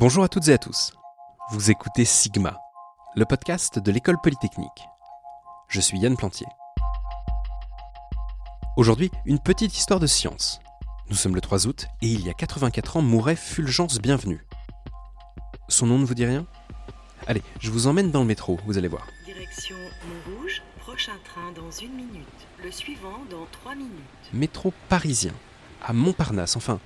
Bonjour à toutes et à tous. Vous écoutez Sigma, le podcast de l'école polytechnique. Je suis Yann Plantier. Aujourd'hui, une petite histoire de science. Nous sommes le 3 août et il y a 84 ans mourait Fulgence Bienvenue. Son nom ne vous dit rien? Allez, je vous emmène dans le métro, vous allez voir. Direction Montrouge, prochain train dans une minute. Le suivant dans trois minutes. Métro parisien, à Montparnasse, enfin,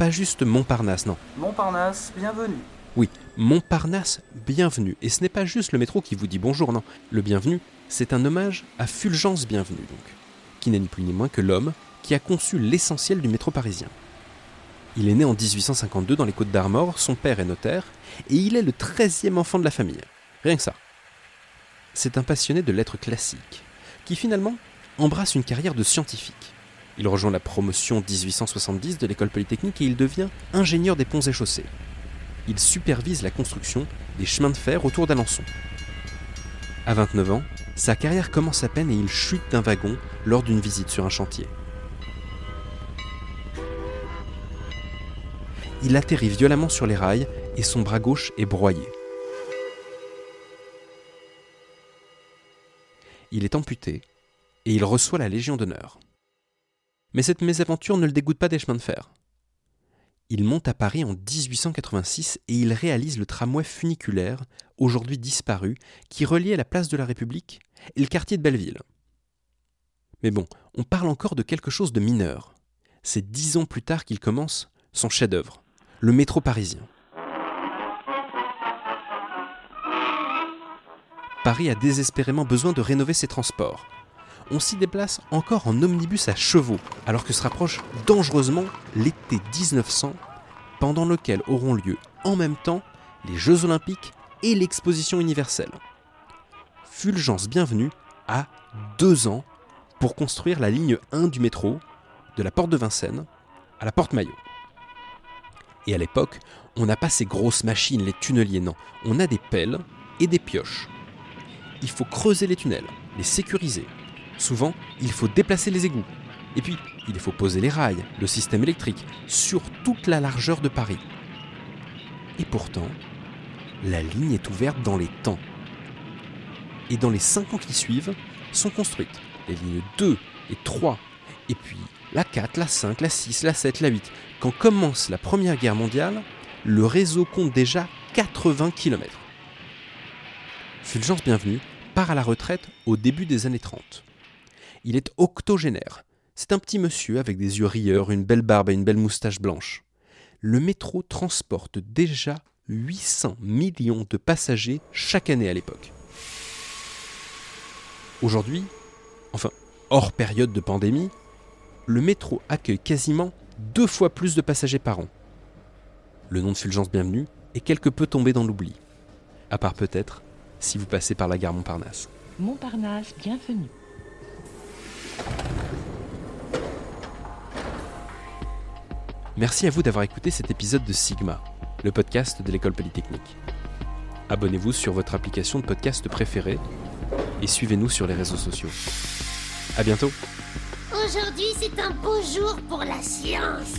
pas juste Montparnasse, non. Montparnasse, bienvenue. Oui, Montparnasse, bienvenue. Et ce n'est pas juste le métro qui vous dit bonjour, non. Le bienvenu, c'est un hommage à Fulgence Bienvenue, donc, qui n'est ni plus ni moins que l'homme qui a conçu l'essentiel du métro parisien. Il est né en 1852 dans les Côtes d'Armor, son père est notaire, et il est le 13e enfant de la famille. Rien que ça. C'est un passionné de lettres classiques, qui finalement embrasse une carrière de scientifique. Il rejoint la promotion 1870 de l'école polytechnique et il devient ingénieur des ponts et chaussées. Il supervise la construction des chemins de fer autour d'Alençon. À 29 ans, sa carrière commence à peine et il chute d'un wagon lors d'une visite sur un chantier. Il atterrit violemment sur les rails et son bras gauche est broyé. Il est amputé et il reçoit la Légion d'honneur. Mais cette mésaventure ne le dégoûte pas des chemins de fer. Il monte à Paris en 1886 et il réalise le tramway funiculaire, aujourd'hui disparu, qui reliait la place de la République et le quartier de Belleville. Mais bon, on parle encore de quelque chose de mineur. C'est dix ans plus tard qu'il commence son chef-d'œuvre, le métro parisien. Paris a désespérément besoin de rénover ses transports. On s'y déplace encore en omnibus à chevaux, alors que se rapproche dangereusement l'été 1900, pendant lequel auront lieu en même temps les Jeux olympiques et l'exposition universelle. Fulgence Bienvenue a deux ans pour construire la ligne 1 du métro, de la porte de Vincennes à la porte Maillot. Et à l'époque, on n'a pas ces grosses machines, les tunneliers, non. On a des pelles et des pioches. Il faut creuser les tunnels, les sécuriser. Souvent, il faut déplacer les égouts. Et puis, il faut poser les rails, le système électrique, sur toute la largeur de Paris. Et pourtant, la ligne est ouverte dans les temps. Et dans les cinq ans qui suivent, sont construites les lignes 2 et 3, et puis la 4, la 5, la 6, la 7, la 8. Quand commence la Première Guerre mondiale, le réseau compte déjà 80 km. Fulgence Bienvenue part à la retraite au début des années 30. Il est octogénaire. C'est un petit monsieur avec des yeux rieurs, une belle barbe et une belle moustache blanche. Le métro transporte déjà 800 millions de passagers chaque année à l'époque. Aujourd'hui, enfin hors période de pandémie, le métro accueille quasiment deux fois plus de passagers par an. Le nom de Fulgence Bienvenue est quelque peu tombé dans l'oubli. À part peut-être si vous passez par la gare Montparnasse. Montparnasse, bienvenue. Merci à vous d'avoir écouté cet épisode de Sigma, le podcast de l'école polytechnique. Abonnez-vous sur votre application de podcast préférée et suivez-nous sur les réseaux sociaux. À bientôt. Aujourd'hui, c'est un beau jour pour la science.